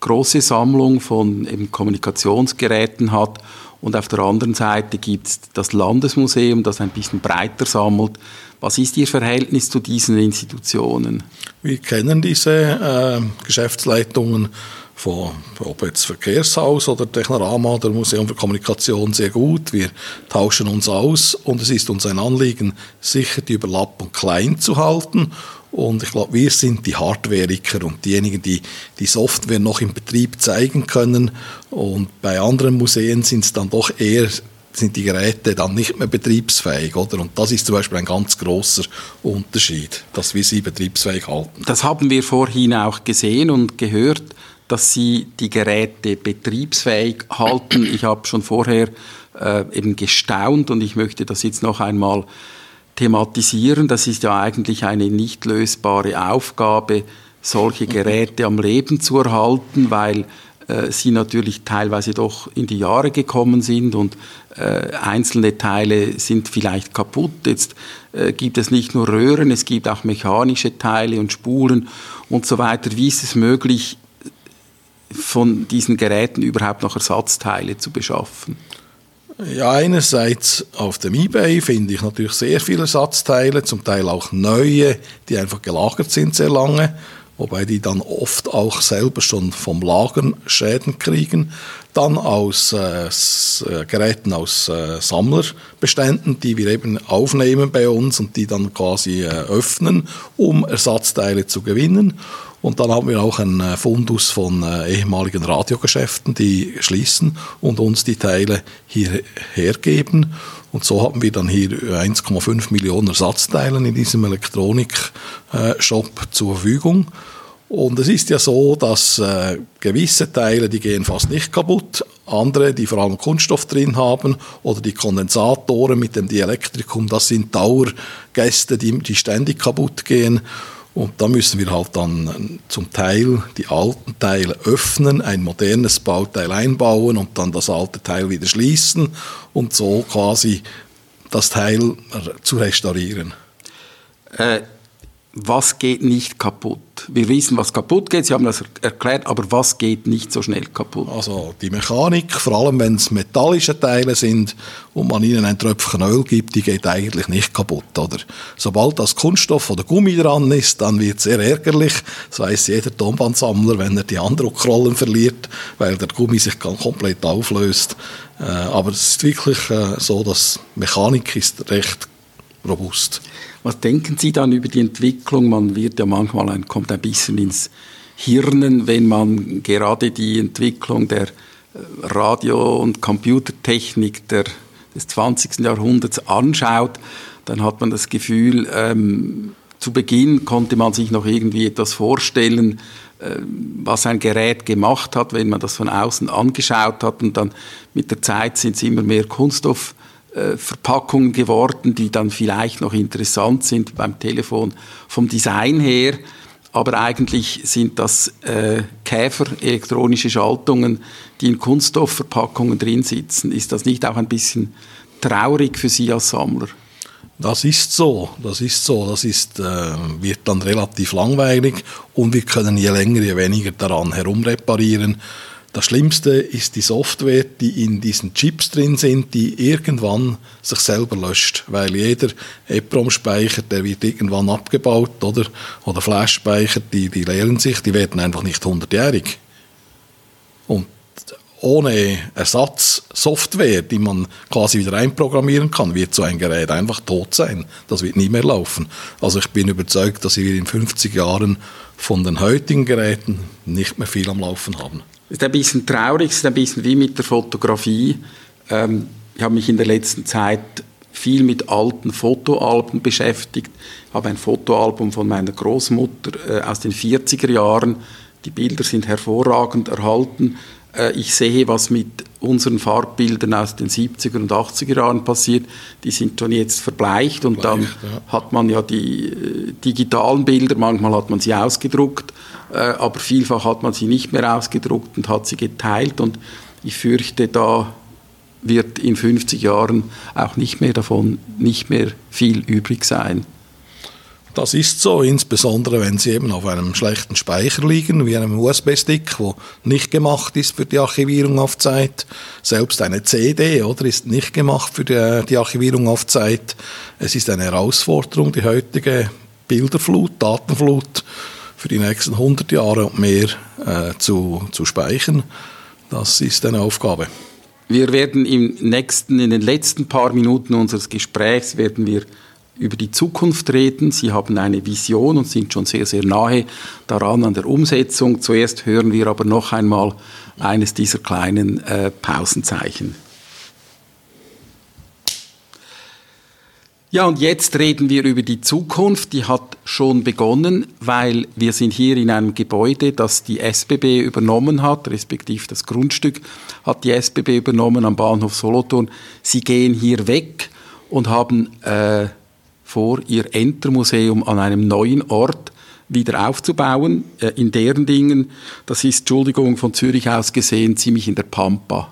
B: große Sammlung von eben Kommunikationsgeräten hat. Und auf der anderen Seite gibt es das Landesmuseum, das ein bisschen breiter sammelt. Was ist Ihr Verhältnis zu diesen Institutionen?
C: Wir kennen diese äh, Geschäftsleitungen von, ob jetzt Verkehrshaus oder Technorama oder Museum für Kommunikation sehr gut. Wir tauschen uns aus und es ist uns ein Anliegen, sicher die Überlappung klein zu halten. Und ich glaube, wir sind die Hardwareiker und diejenigen, die die Software noch im Betrieb zeigen können. Und bei anderen Museen sind es dann doch eher sind die Geräte dann nicht mehr betriebsfähig, oder? Und das ist zum Beispiel ein ganz großer Unterschied, dass wir sie betriebsfähig halten.
B: Das haben wir vorhin auch gesehen und gehört, dass Sie die Geräte betriebsfähig halten. Ich habe schon vorher äh, eben gestaunt und ich möchte das jetzt noch einmal thematisieren. Das ist ja eigentlich eine nicht lösbare Aufgabe, solche Geräte am Leben zu erhalten, weil äh, sie natürlich teilweise doch in die Jahre gekommen sind und äh, einzelne Teile sind vielleicht kaputt. Jetzt äh, gibt es nicht nur Röhren, es gibt auch mechanische Teile und Spulen und so weiter. Wie ist es möglich, von diesen Geräten überhaupt noch Ersatzteile zu beschaffen?
C: Ja, einerseits auf dem eBay finde ich natürlich sehr viele Ersatzteile, zum Teil auch neue, die einfach gelagert sind sehr lange wobei die dann oft auch selber schon vom Lagern Schäden kriegen. Dann aus äh, äh, Geräten aus äh, Sammlerbeständen, die wir eben aufnehmen bei uns und die dann quasi äh, öffnen, um Ersatzteile zu gewinnen. Und dann haben wir auch einen äh, Fundus von äh, ehemaligen Radiogeschäften, die schließen und uns die Teile hierher geben. Und so haben wir dann hier 1,5 Millionen Ersatzteilen in diesem Elektronik-Shop zur Verfügung. Und es ist ja so, dass äh, gewisse Teile, die gehen fast nicht kaputt, andere, die vor allem Kunststoff drin haben, oder die Kondensatoren mit dem Dielektrikum, das sind Dauergäste, die, die ständig kaputt gehen. Und da müssen wir halt dann zum Teil die alten Teile öffnen, ein modernes Bauteil einbauen und dann das alte Teil wieder schließen und so quasi das Teil zu restaurieren.
B: Äh, was geht nicht kaputt? Wir wissen, was kaputt geht, Sie haben das erklärt, aber was geht nicht so schnell kaputt?
C: Also die Mechanik, vor allem wenn es metallische Teile sind und man ihnen ein Tröpfchen Öl gibt, die geht eigentlich nicht kaputt. Oder? Sobald das Kunststoff oder Gummi dran ist, dann wird es sehr ärgerlich. Das weiß jeder Tonbandsammler, wenn er die Andruckrollen verliert, weil der Gummi sich komplett auflöst. Äh, aber es ist wirklich äh, so, dass Mechanik ist recht robust.
B: Was denken Sie dann über die Entwicklung? Man wird ja manchmal ein, kommt ein bisschen ins Hirnen, wenn man gerade die Entwicklung der äh, Radio- und Computertechnik der, des 20. Jahrhunderts anschaut, dann hat man das Gefühl, ähm, zu Beginn konnte man sich noch irgendwie etwas vorstellen, äh, was ein Gerät gemacht hat, wenn man das von außen angeschaut hat. Und dann mit der Zeit sind es immer mehr Kunststoff äh, Verpackungen geworden, die dann vielleicht noch interessant sind beim Telefon vom Design her. Aber eigentlich sind das äh, Käfer, elektronische Schaltungen, die in Kunststoffverpackungen drin sitzen. Ist das nicht auch ein bisschen traurig für Sie als Sammler?
C: Das ist so, das ist so, das ist, äh, wird dann relativ langweilig und wir können je länger, je weniger daran herumreparieren. Das Schlimmste ist die Software, die in diesen Chips drin sind, die irgendwann sich selber löscht, weil jeder EPROM-Speicher, der wird irgendwann abgebaut, oder? Oder Flash-Speicher, die, die leeren sich, die werden einfach nicht 100-jährig. Und ohne Ersatzsoftware, die man quasi wieder einprogrammieren kann, wird so ein Gerät einfach tot sein. Das wird nie mehr laufen. Also ich bin überzeugt, dass wir in 50 Jahren von den heutigen Geräten nicht mehr viel am Laufen haben.
B: Ist ein bisschen traurig, es ist ein bisschen wie mit der Fotografie. Ähm, ich habe mich in der letzten Zeit viel mit alten Fotoalben beschäftigt. Ich habe ein Fotoalbum von meiner Großmutter äh, aus den 40er Jahren. Die Bilder sind hervorragend erhalten. Äh, ich sehe, was mit unseren Farbbildern aus den 70er und 80er Jahren passiert. Die sind schon jetzt verbleicht und Verbleicht, dann ja. hat man ja die äh, digitalen Bilder, manchmal hat man sie ausgedruckt, aber vielfach hat man sie nicht mehr ausgedruckt und hat sie geteilt und ich fürchte, da wird in 50 Jahren auch nicht mehr davon nicht mehr viel übrig sein.
C: Das ist so, insbesondere wenn sie eben auf einem schlechten Speicher liegen, wie einem USB-Stick, wo nicht gemacht ist für die Archivierung auf Zeit. Selbst eine CD, oder, ist nicht gemacht für die, die Archivierung auf Zeit. Es ist eine Herausforderung, die heutige Bilderflut, Datenflut für die nächsten 100 Jahre und mehr äh, zu, zu speichern. Das ist eine Aufgabe.
B: Wir werden im nächsten, in den letzten paar Minuten unseres Gesprächs werden wir über die Zukunft reden. Sie haben eine Vision und sind schon sehr, sehr nahe daran an der Umsetzung. Zuerst hören wir aber noch einmal eines dieser kleinen äh, Pausenzeichen. Ja, und jetzt reden wir über die Zukunft. Die hat schon begonnen, weil wir sind hier in einem Gebäude, das die SBB übernommen hat, respektive das Grundstück hat die SBB übernommen am Bahnhof Solothurn. Sie gehen hier weg und haben äh, vor, ihr Entermuseum an einem neuen Ort wieder aufzubauen, äh, in deren Dingen. Das ist, Entschuldigung, von Zürich aus gesehen, ziemlich in der Pampa.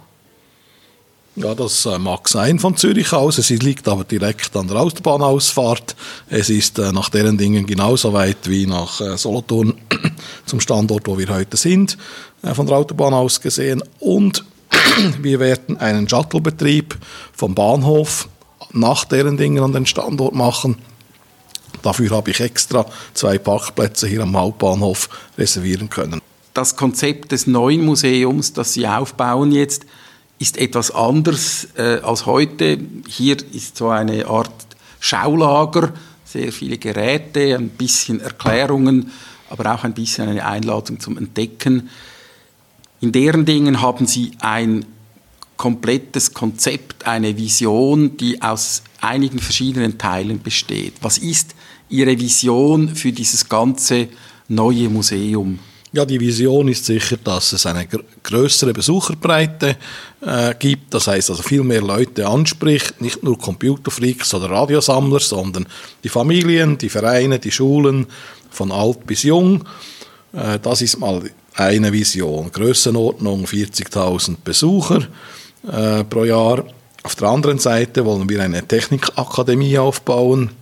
C: Ja, das äh, mag sein von Zürich aus. Es liegt aber direkt an der Autobahnausfahrt. Es ist äh, nach deren Dingen genauso weit wie nach äh, Solothurn [clears throat] zum Standort, wo wir heute sind, von der Autobahn aus gesehen. Und [clears throat] wir werden einen Shuttlebetrieb vom Bahnhof nach deren Dingen an den Standort machen. Dafür habe ich extra zwei Parkplätze hier am Hauptbahnhof reservieren können.
B: Das Konzept des neuen Museums, das Sie aufbauen jetzt, ist etwas anders äh, als heute. Hier ist so eine Art Schaulager, sehr viele Geräte, ein bisschen Erklärungen, aber auch ein bisschen eine Einladung zum Entdecken. In deren Dingen haben Sie ein komplettes Konzept, eine Vision, die aus einigen verschiedenen Teilen besteht. Was ist Ihre Vision für dieses ganze neue Museum?
C: Ja, die Vision ist sicher, dass es eine größere Besucherbreite äh, gibt. Das heißt also viel mehr Leute anspricht, nicht nur Computerfreaks oder Radiosammler, sondern die Familien, die Vereine, die Schulen, von alt bis jung. Äh, das ist mal eine Vision. Größenordnung 40.000 Besucher äh, pro Jahr. Auf der anderen Seite wollen wir eine Technikakademie aufbauen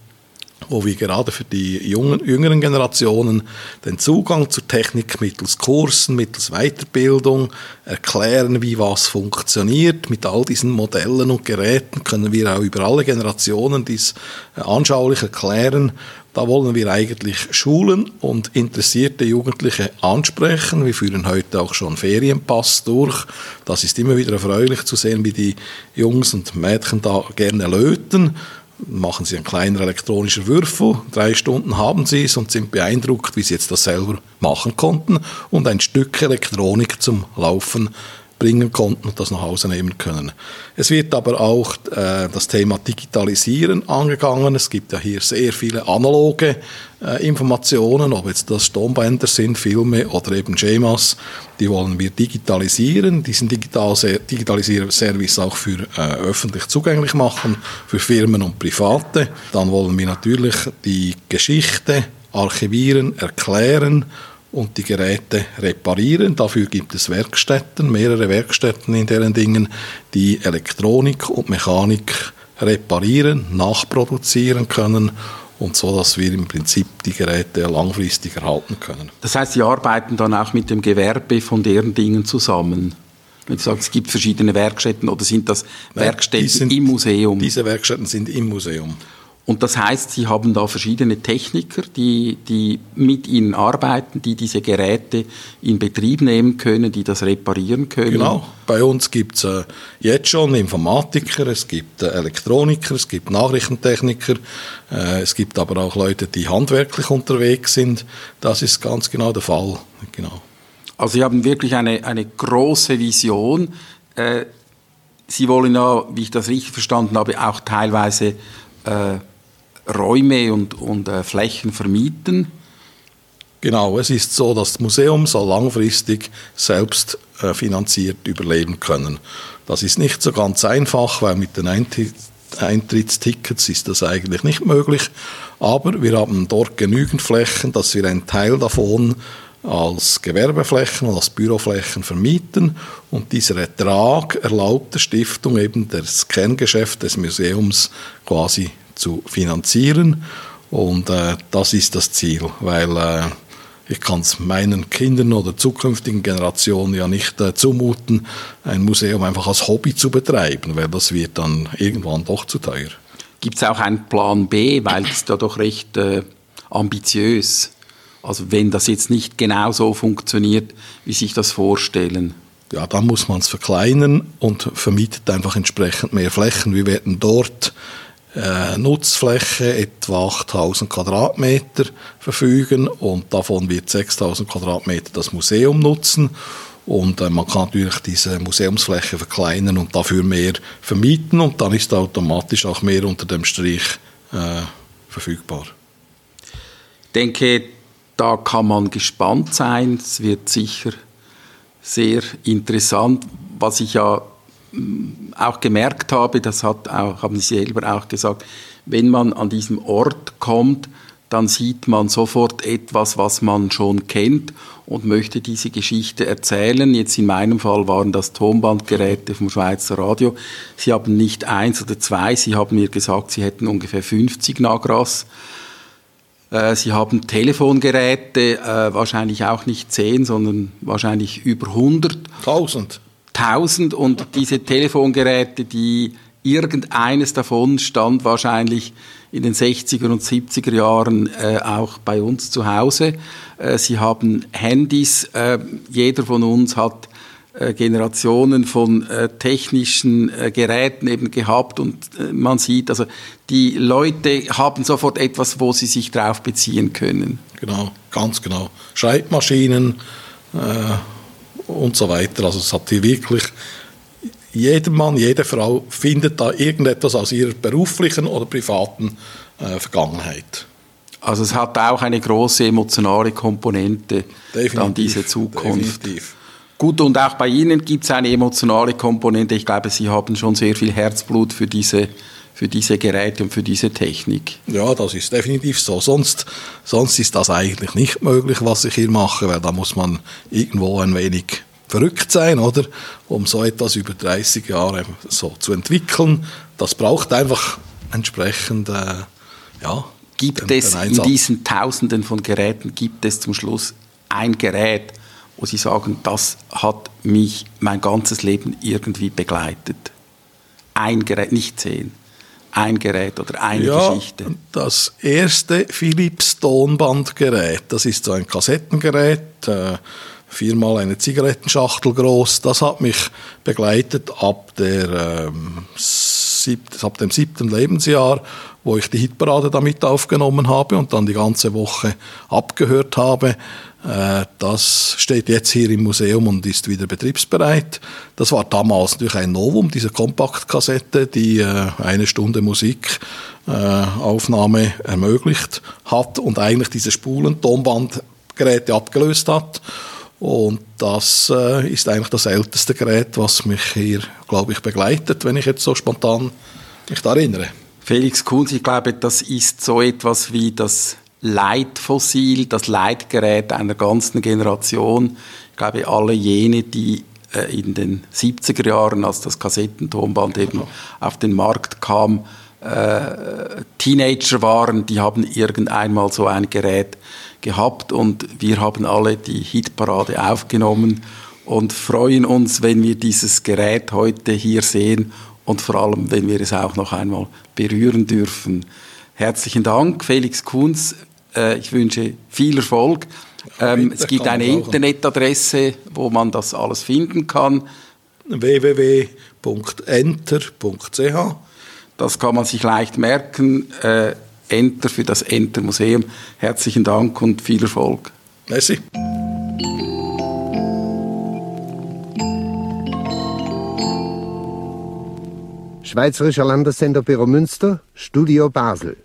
C: wo wir gerade für die jungen, jüngeren Generationen den Zugang zur Technik mittels Kursen, mittels Weiterbildung erklären, wie was funktioniert. Mit all diesen Modellen und Geräten können wir auch über alle Generationen dies äh, anschaulich erklären. Da wollen wir eigentlich Schulen und interessierte Jugendliche ansprechen. Wir führen heute auch schon Ferienpass durch. Das ist immer wieder erfreulich zu sehen, wie die Jungs und Mädchen da gerne löten machen Sie einen kleinen elektronischen Würfel, drei Stunden haben Sie es und sind beeindruckt, wie Sie jetzt das selber machen konnten und ein Stück Elektronik zum Laufen bringen konnten und das nach Hause nehmen können. Es wird aber auch äh, das Thema Digitalisieren angegangen. Es gibt ja hier sehr viele analoge äh, Informationen, ob jetzt das Tonbänder sind, Filme oder eben Schemas, die wollen wir digitalisieren, diesen Digital Digitalisierservice auch für äh, öffentlich zugänglich machen, für Firmen und Private. Dann wollen wir natürlich die Geschichte archivieren, erklären und die Geräte reparieren. Dafür gibt es Werkstätten, mehrere Werkstätten in deren Dingen, die Elektronik und Mechanik reparieren, nachproduzieren können und so, dass wir im Prinzip die Geräte langfristig erhalten können.
B: Das heißt, Sie arbeiten dann auch mit dem Gewerbe von deren Dingen zusammen? Wenn Sie sagen, es gibt verschiedene Werkstätten oder sind das Werkstätten sind, im Museum?
C: Diese Werkstätten sind im Museum.
B: Und das heißt, Sie haben da verschiedene Techniker, die, die mit Ihnen arbeiten, die diese Geräte in Betrieb nehmen können, die das reparieren können.
C: Genau. Bei uns gibt es äh, jetzt schon Informatiker, es gibt äh, Elektroniker, es gibt Nachrichtentechniker, äh, es gibt aber auch Leute, die handwerklich unterwegs sind. Das ist ganz genau der Fall. Genau.
B: Also Sie haben wirklich eine, eine große Vision. Äh, Sie wollen ja, wie ich das richtig verstanden habe, auch teilweise äh, Räume und, und äh, Flächen vermieten?
C: Genau, es ist so, dass das Museum soll langfristig selbst äh, finanziert überleben können. Das ist nicht so ganz einfach, weil mit den Eintrittstickets ist das eigentlich nicht möglich. Aber wir haben dort genügend Flächen, dass wir einen Teil davon als Gewerbeflächen und als Büroflächen vermieten und dieser Ertrag erlaubt der Stiftung eben das Kerngeschäft des Museums quasi zu finanzieren. Und äh, das ist das Ziel, weil äh, ich kann es meinen Kindern oder zukünftigen Generationen ja nicht äh, zumuten, ein Museum einfach als Hobby zu betreiben, weil das wird dann irgendwann doch zu teuer.
B: Gibt es auch einen Plan B, weil es da doch recht äh, ambitiös. Also wenn das jetzt nicht genau so funktioniert, wie sich das vorstellen.
C: Ja, dann muss man es verkleinern und vermietet einfach entsprechend mehr Flächen. Wir werden dort äh, Nutzfläche etwa 8000 Quadratmeter verfügen und davon wird 6000 Quadratmeter das Museum nutzen. Und äh, man kann natürlich diese Museumsfläche verkleinern und dafür mehr vermieten und dann ist automatisch auch mehr unter dem Strich äh, verfügbar.
B: Ich denke, da kann man gespannt sein. Es wird sicher sehr interessant. Was ich ja auch gemerkt habe, das hat auch, haben Sie selber auch gesagt, wenn man an diesem Ort kommt, dann sieht man sofort etwas, was man schon kennt und möchte diese Geschichte erzählen. Jetzt in meinem Fall waren das Tonbandgeräte vom Schweizer Radio. Sie haben nicht eins oder zwei, Sie haben mir gesagt, Sie hätten ungefähr 50 Nagras. Äh, Sie haben Telefongeräte, äh, wahrscheinlich auch nicht zehn, sondern wahrscheinlich über 100.
C: 1000.
B: 1000 und diese Telefongeräte, die irgendeines davon stand wahrscheinlich in den 60er und 70er Jahren äh, auch bei uns zu Hause. Äh, sie haben Handys, äh, jeder von uns hat äh, Generationen von äh, technischen äh, Geräten eben gehabt und man sieht, also die Leute haben sofort etwas, wo sie sich drauf beziehen können.
C: Genau, ganz genau. Schreibmaschinen und so weiter. Also es hat hier wirklich jeder Mann, jede Frau findet da irgendetwas aus ihrer beruflichen oder privaten äh, Vergangenheit.
B: Also es hat auch eine große emotionale Komponente, definitiv, dann diese Zukunft. Definitiv. Gut, und auch bei Ihnen gibt es eine emotionale Komponente. Ich glaube, Sie haben schon sehr viel Herzblut für diese, für diese Geräte und für diese Technik.
C: Ja, das ist definitiv so. Sonst, sonst ist das eigentlich nicht möglich, was ich hier mache, weil da muss man irgendwo ein wenig verrückt sein, oder? Um so etwas über 30 Jahre so zu entwickeln. Das braucht einfach entsprechend, äh, ja.
B: Gibt den, es den in diesen Tausenden von Geräten, gibt es zum Schluss ein Gerät, wo Sie sagen, das hat mich mein ganzes Leben irgendwie begleitet? Ein Gerät, nicht zehn. Ein Gerät oder eine
C: ja,
B: Geschichte.
C: Das erste Philips Tonbandgerät, das ist so ein Kassettengerät. Äh, viermal eine Zigarettenschachtel groß. Das hat mich begleitet ab, der, ähm, sieb, ab dem siebten Lebensjahr, wo ich die Hitparade damit aufgenommen habe und dann die ganze Woche abgehört habe. Äh, das steht jetzt hier im Museum und ist wieder betriebsbereit. Das war damals natürlich ein Novum, diese Kompaktkassette, die äh, eine Stunde Musikaufnahme äh, ermöglicht hat und eigentlich diese Spulen-Tonbandgeräte abgelöst hat. Und das ist eigentlich das älteste Gerät, was mich hier, glaube ich, begleitet, wenn ich jetzt so spontan mich da erinnere.
B: Felix Kunz, ich glaube, das ist so etwas wie das Leitfossil, das Leitgerät einer ganzen Generation. Ich glaube, alle jene, die äh, in den 70er Jahren, als das Kassettentonband eben auf den Markt kam, äh, Teenager waren, die haben irgendeinmal so ein Gerät gehabt und wir haben alle die Hitparade aufgenommen und freuen uns, wenn wir dieses Gerät heute hier sehen und vor allem, wenn wir es auch noch einmal berühren dürfen. Herzlichen Dank, Felix Kunz. Äh, ich wünsche viel Erfolg. Ähm, es gibt eine Internetadresse, wo man das alles finden kann.
C: www.enter.ch
B: Das kann man sich leicht merken. Äh, Enter für das Enter Museum. Herzlichen Dank und viel Erfolg.
C: Merci.
I: Schweizerischer Landessender Büro Münster, Studio Basel.